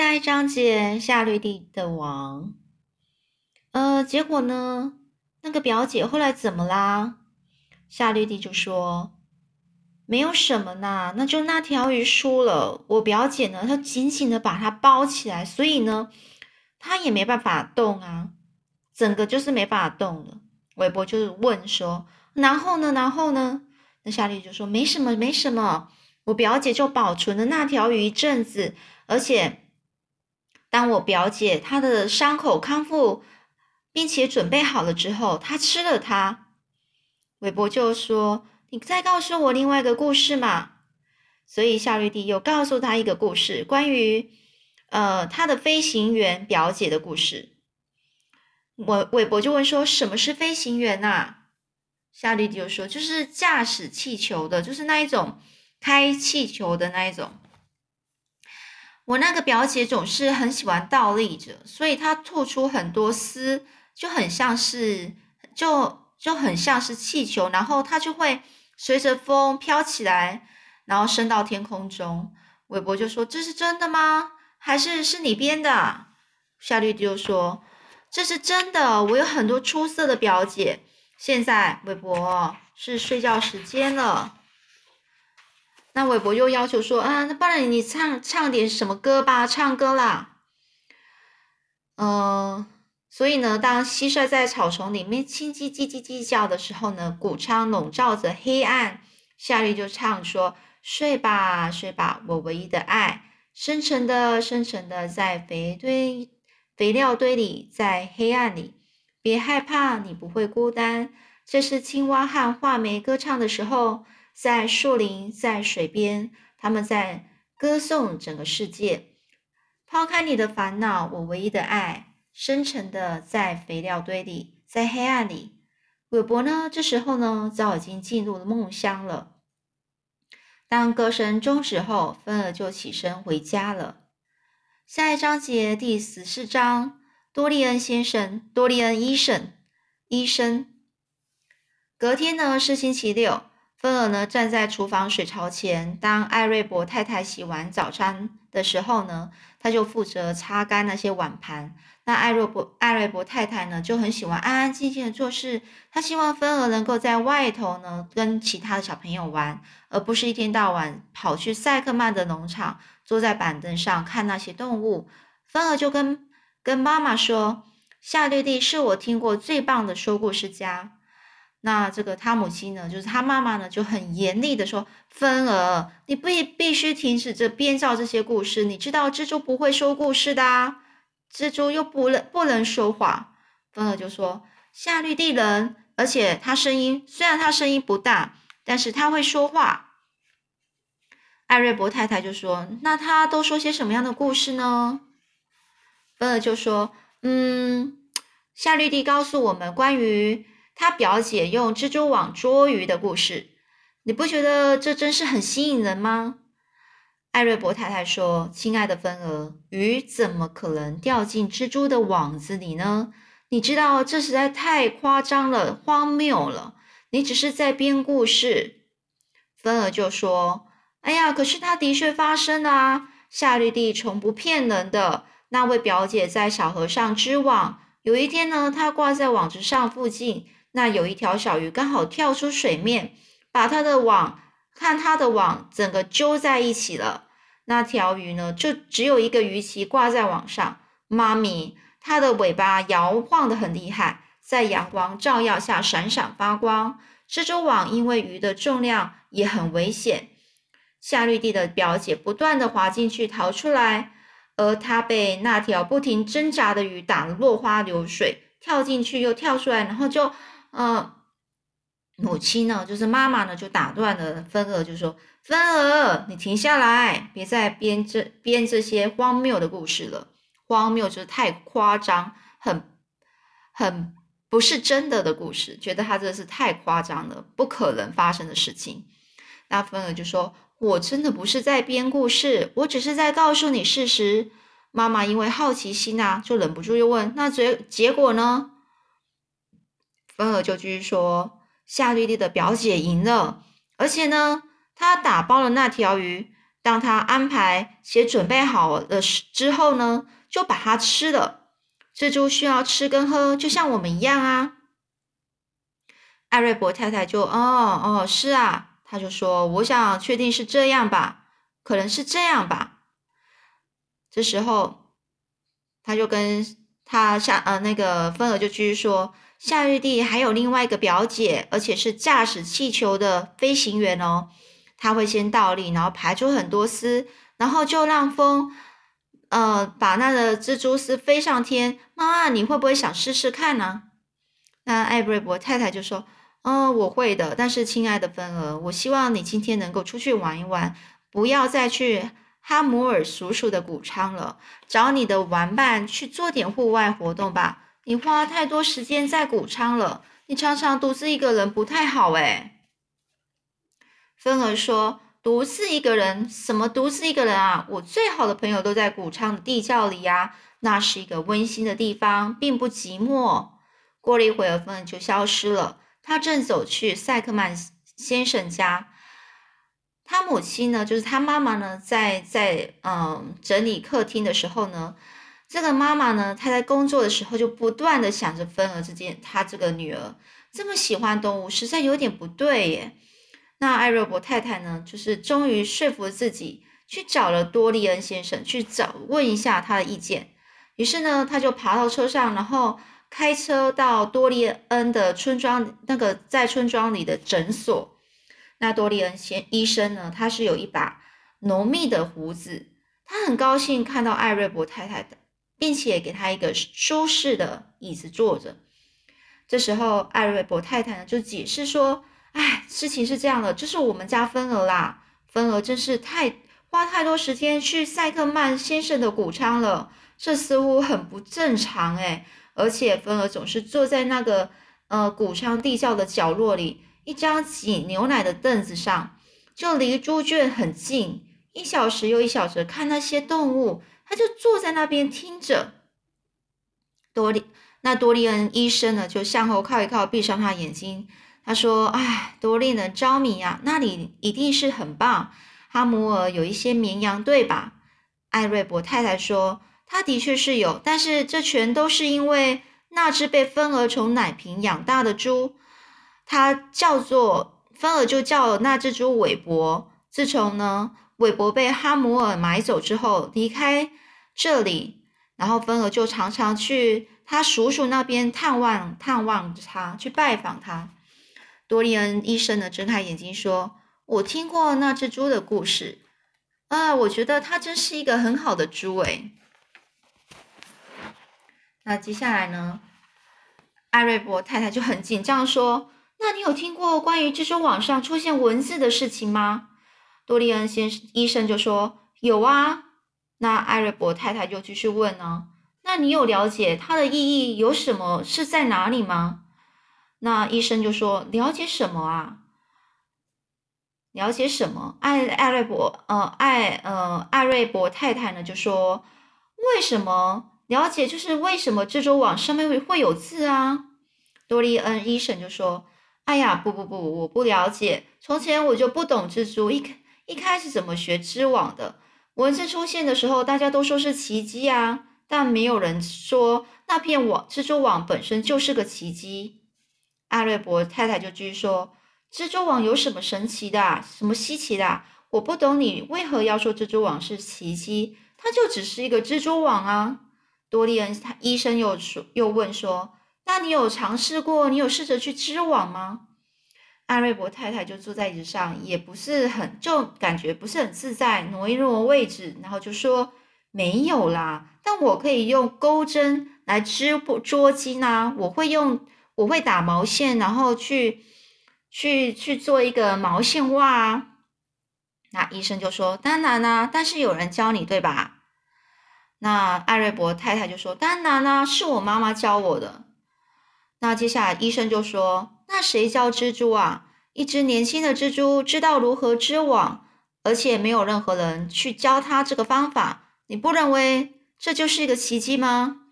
下一章节，夏绿蒂的王。呃，结果呢？那个表姐后来怎么啦？夏绿蒂就说：“没有什么呐，那就那条鱼输了。我表姐呢，她紧紧的把它包起来，所以呢，她也没办法动啊，整个就是没办法动了。”韦伯就是问说：“然后呢？然后呢？”那夏绿蒂就说：“没什么，没什么。我表姐就保存了那条鱼一阵子，而且。”当我表姐她的伤口康复，并且准备好了之后，她吃了它。韦伯就说：“你再告诉我另外一个故事嘛。”所以夏绿蒂又告诉他一个故事，关于呃他的飞行员表姐的故事。韦韦伯就问说：“什么是飞行员呐？”夏绿蒂就说：“就是驾驶气球的，就是那一种开气球的那一种。”我那个表姐总是很喜欢倒立着，所以她吐出很多丝，就很像是，就就很像是气球，然后它就会随着风飘起来，然后升到天空中。韦伯就说：“这是真的吗？还是是你编的？”夏绿蒂就说：“这是真的，我有很多出色的表姐。”现在，韦伯是睡觉时间了。那韦伯又要求说：“啊，那不然你唱唱点什么歌吧，唱歌啦。”嗯，所以呢，当蟋蟀在草丛里面叽叽叽叽叽叫的时候呢，谷仓笼罩着黑暗，夏绿就唱说：“睡吧，睡吧，我唯一的爱，深沉的，深沉的，在肥堆肥料堆里，在黑暗里，别害怕，你不会孤单。”这是青蛙和画眉歌唱的时候。在树林，在水边，他们在歌颂整个世界。抛开你的烦恼，我唯一的爱，深沉的在肥料堆里，在黑暗里。韦伯呢？这时候呢，早已经进入了梦乡了。当歌声终止后，芬儿就起身回家了。下一章节第十四章：多利恩先生，多利恩医生，医生。隔天呢，是星期六。芬儿呢，站在厨房水槽前。当艾瑞博太太洗完早餐的时候呢，他就负责擦干那些碗盘。那艾瑞博艾瑞博太太呢，就很喜欢安安静静的做事。他希望芬儿能够在外头呢，跟其他的小朋友玩，而不是一天到晚跑去塞克曼的农场，坐在板凳上看那些动物。芬儿就跟跟妈妈说：“夏绿蒂是我听过最棒的说故事家。”那这个他母亲呢，就是他妈妈呢，就很严厉的说：“芬儿，你必必须停止这编造这些故事。你知道蜘蛛不会说故事的，蜘蛛又不能不能说话。”芬儿就说：“夏绿蒂人，而且他声音虽然他声音不大，但是他会说话。”艾瑞博太太就说：“那他都说些什么样的故事呢？”芬儿就说：“嗯，夏绿蒂告诉我们关于。”他表姐用蜘蛛网捉鱼的故事，你不觉得这真是很吸引人吗？艾瑞博太太说：“亲爱的芬儿，鱼怎么可能掉进蜘蛛的网子里呢？你知道这实在太夸张了，荒谬了。你只是在编故事。”芬儿就说：“哎呀，可是它的确发生啊！夏绿蒂从不骗人的。那位表姐在小河上织网，有一天呢，她挂在网子上附近。”那有一条小鱼刚好跳出水面，把它的网看它的网整个揪在一起了。那条鱼呢，就只有一个鱼鳍挂在网上。妈咪，它的尾巴摇晃得很厉害，在阳光照耀下闪闪发光。蜘蛛网因为鱼的重量也很危险。夏绿蒂的表姐不断地滑进去逃出来，而她被那条不停挣扎的鱼打得落花流水，跳进去又跳出来，然后就。嗯，母亲呢，就是妈妈呢，就打断了芬儿，就说：“芬儿，你停下来，别再编这编这些荒谬的故事了。荒谬就是太夸张，很很不是真的的故事，觉得他这是太夸张了，不可能发生的事情。”那芬儿就说：“我真的不是在编故事，我只是在告诉你事实。”妈妈因为好奇心啊，就忍不住又问：“那结结果呢？”芬儿就继续说：“夏绿蒂的表姐赢了，而且呢，她打包了那条鱼。当他安排且准备好了之后呢，就把它吃了。蜘蛛需要吃跟喝，就像我们一样啊。艾瑞博太太就哦哦是啊，他就说我想确定是这样吧，可能是这样吧。这时候他就跟他夏呃那个芬儿就继续说，夏玉蒂还有另外一个表姐，而且是驾驶气球的飞行员哦。他会先倒立，然后排出很多丝，然后就让风呃把那个蜘蛛丝飞上天。妈妈，你会不会想试试看呢？那艾瑞博太太就说。嗯，我会的。但是，亲爱的芬儿，我希望你今天能够出去玩一玩，不要再去哈姆尔叔叔的谷仓了。找你的玩伴去做点户外活动吧。你花太多时间在谷仓了，你常常独自一个人不太好哎。芬儿说：“独自一个人？什么独自一个人啊？我最好的朋友都在谷仓的地窖里呀，那是一个温馨的地方，并不寂寞。”过了一会儿，芬儿就消失了。他正走去塞克曼先生家，他母亲呢，就是他妈妈呢，在在嗯整理客厅的时候呢，这个妈妈呢，她在工作的时候就不断的想着芬儿这件，她这个女儿这么喜欢动物，实在有点不对耶。那艾瑞伯太太呢，就是终于说服自己去找了多利恩先生去找问一下他的意见，于是呢，他就爬到车上，然后。开车到多利恩的村庄，那个在村庄里的诊所。那多利恩先医生呢，他是有一把浓密的胡子，他很高兴看到艾瑞伯太太的，并且给他一个舒适的椅子坐着。这时候，艾瑞伯太太呢就解释说：“哎，事情是这样的，就是我们家芬儿啦，芬儿真是太花太多时间去塞克曼先生的谷仓了，这似乎很不正常哎。”而且芬儿总是坐在那个呃谷仓地窖的角落里，一张挤牛奶的凳子上，就离猪圈很近。一小时又一小时看那些动物，他就坐在那边听着。多利那多利恩医生呢，就向后靠一靠，闭上他眼睛。他说：“哎，多令人着迷呀，那里一定是很棒。哈姆尔有一些绵羊，对吧？”艾瑞博太太说。他的确是有，但是这全都是因为那只被芬儿从奶瓶养大的猪，它叫做芬儿，就叫那只猪韦伯。自从呢韦伯被哈姆尔买走之后，离开这里，然后芬儿就常常去他叔叔那边探望探望他，去拜访他。多利恩医生呢睁开眼睛说：“我听过那只猪的故事，啊，我觉得它真是一个很好的猪诶。那接下来呢？艾瑞伯太太就很紧张说：“那你有听过关于蜘蛛网上出现文字的事情吗？”多利恩先生医生就说：“有啊。”那艾瑞博太太就继续问呢：“那你有了解它的意义有什么是在哪里吗？”那医生就说：“了解什么啊？了解什么？”艾艾瑞博呃艾呃艾瑞博太太呢就说：“为什么？”了解就是为什么蜘蛛网上面会会有字啊？多利恩医生就说：“哎呀，不不不，我不了解。从前我就不懂蜘蛛，一一开始怎么学织网的？文字出现的时候，大家都说是奇迹啊，但没有人说那片网蜘蛛网本身就是个奇迹。”阿瑞博太太就继续说：“蜘蛛网有什么神奇的？啊什么稀奇的？啊我不懂你为何要说蜘蛛网是奇迹？它就只是一个蜘蛛网啊。”多利恩他医生又说又问说：“那你有尝试过？你有试着去织网吗？”艾瑞博太太就坐在椅子上，也不是很就感觉不是很自在，挪一挪位置，然后就说：“没有啦，但我可以用钩针来织布捉巾啊！我会用，我会打毛线，然后去去去做一个毛线袜啊。”那医生就说：“当然啦，但是有人教你，对吧？”那艾瑞博太太就说：“当然啦，是我妈妈教我的。”那接下来医生就说：“那谁教蜘蛛啊？一只年轻的蜘蛛知道如何织网，而且没有任何人去教它这个方法。你不认为这就是一个奇迹吗？”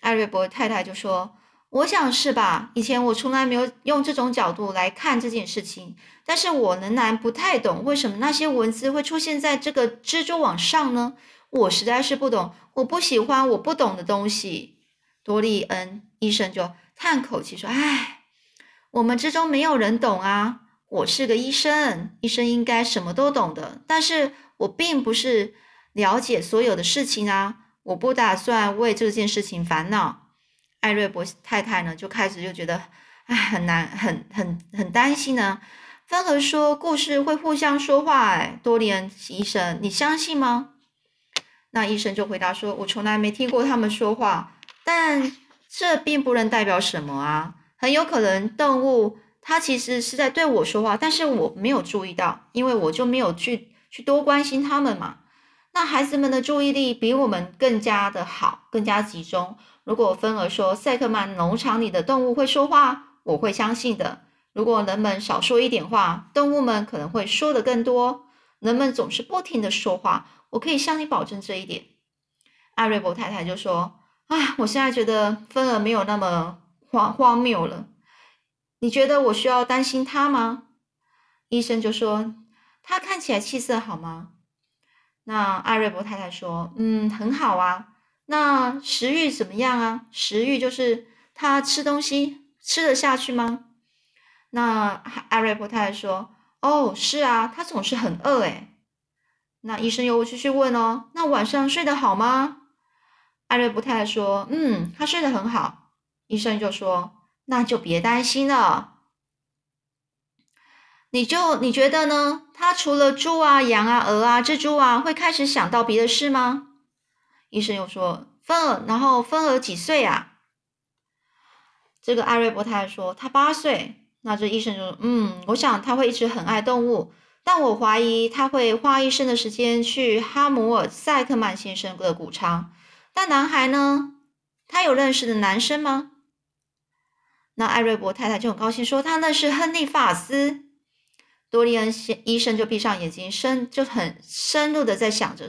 艾瑞博太太就说：“我想是吧？以前我从来没有用这种角度来看这件事情，但是我仍然不太懂为什么那些文字会出现在这个蜘蛛网上呢？我实在是不懂，我不喜欢我不懂的东西。多利恩医生就叹口气说：“唉，我们之中没有人懂啊。我是个医生，医生应该什么都懂的，但是我并不是了解所有的事情啊。我不打算为这件事情烦恼。”艾瑞博太太呢，就开始就觉得，哎，很难，很很很担心呢。芬和说，故事会互相说话。哎，多利恩医生，你相信吗？那医生就回答说，我从来没听过他们说话，但这并不能代表什么啊。很有可能动物它其实是在对我说话，但是我没有注意到，因为我就没有去去多关心他们嘛。那孩子们的注意力比我们更加的好，更加集中。如果芬儿说塞克曼农场里的动物会说话，我会相信的。如果人们少说一点话，动物们可能会说的更多。人们总是不停的说话，我可以向你保证这一点。艾瑞博太太就说：“啊，我现在觉得芬儿没有那么荒荒谬了。你觉得我需要担心他吗？”医生就说：“他看起来气色好吗？”那艾瑞博太太说：“嗯，很好啊。”那食欲怎么样啊？食欲就是他吃东西吃得下去吗？那艾瑞伯太太说：“哦，是啊，他总是很饿。”诶那医生又继续问哦：“那晚上睡得好吗？”艾瑞伯太太说：“嗯，他睡得很好。”医生就说：“那就别担心了。你就你觉得呢？他除了猪啊、羊啊、鹅啊、蜘蛛啊，会开始想到别的事吗？”医生又说：“芬儿，然后芬儿几岁啊？”这个艾瑞伯太太说：“他八岁。”那这医生就说：“嗯，我想他会一直很爱动物，但我怀疑他会花一生的时间去哈姆尔塞克曼先生的谷仓。但男孩呢？他有认识的男生吗？”那艾瑞伯太太就很高兴说：“他那是亨利法斯。”多利恩先医生就闭上眼睛，深就很深入的在想着。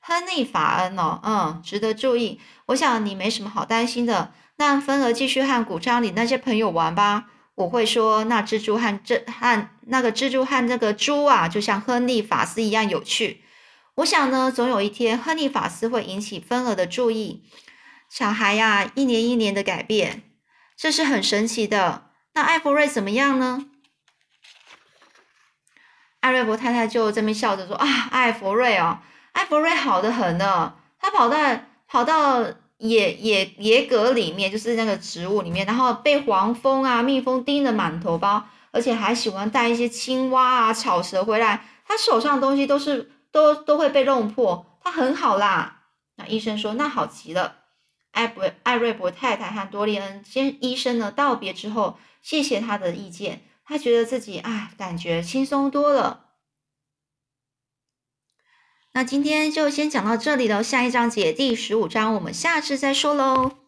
亨利·法恩哦，嗯，值得注意。我想你没什么好担心的。那芬儿继续和谷仓里那些朋友玩吧。我会说，那蜘蛛和这和那个蜘蛛和那个猪啊，就像亨利·法斯一样有趣。我想呢，总有一天，亨利·法斯会引起芬儿的注意。小孩呀，一年一年的改变，这是很神奇的。那艾弗瑞怎么样呢？艾瑞伯太太就这边笑着说：“啊，艾弗瑞哦。”艾弗瑞好的很呢，他跑到跑到野野野葛里面，就是那个植物里面，然后被黄蜂啊、蜜蜂叮得满头包，而且还喜欢带一些青蛙啊、草蛇回来。他手上的东西都是都都会被弄破，他很好啦。那医生说那好极了。艾博艾瑞博太太和多利恩先医生呢道别之后，谢谢他的意见，他觉得自己啊感觉轻松多了。那今天就先讲到这里了，下一章节第十五章，我们下次再说喽。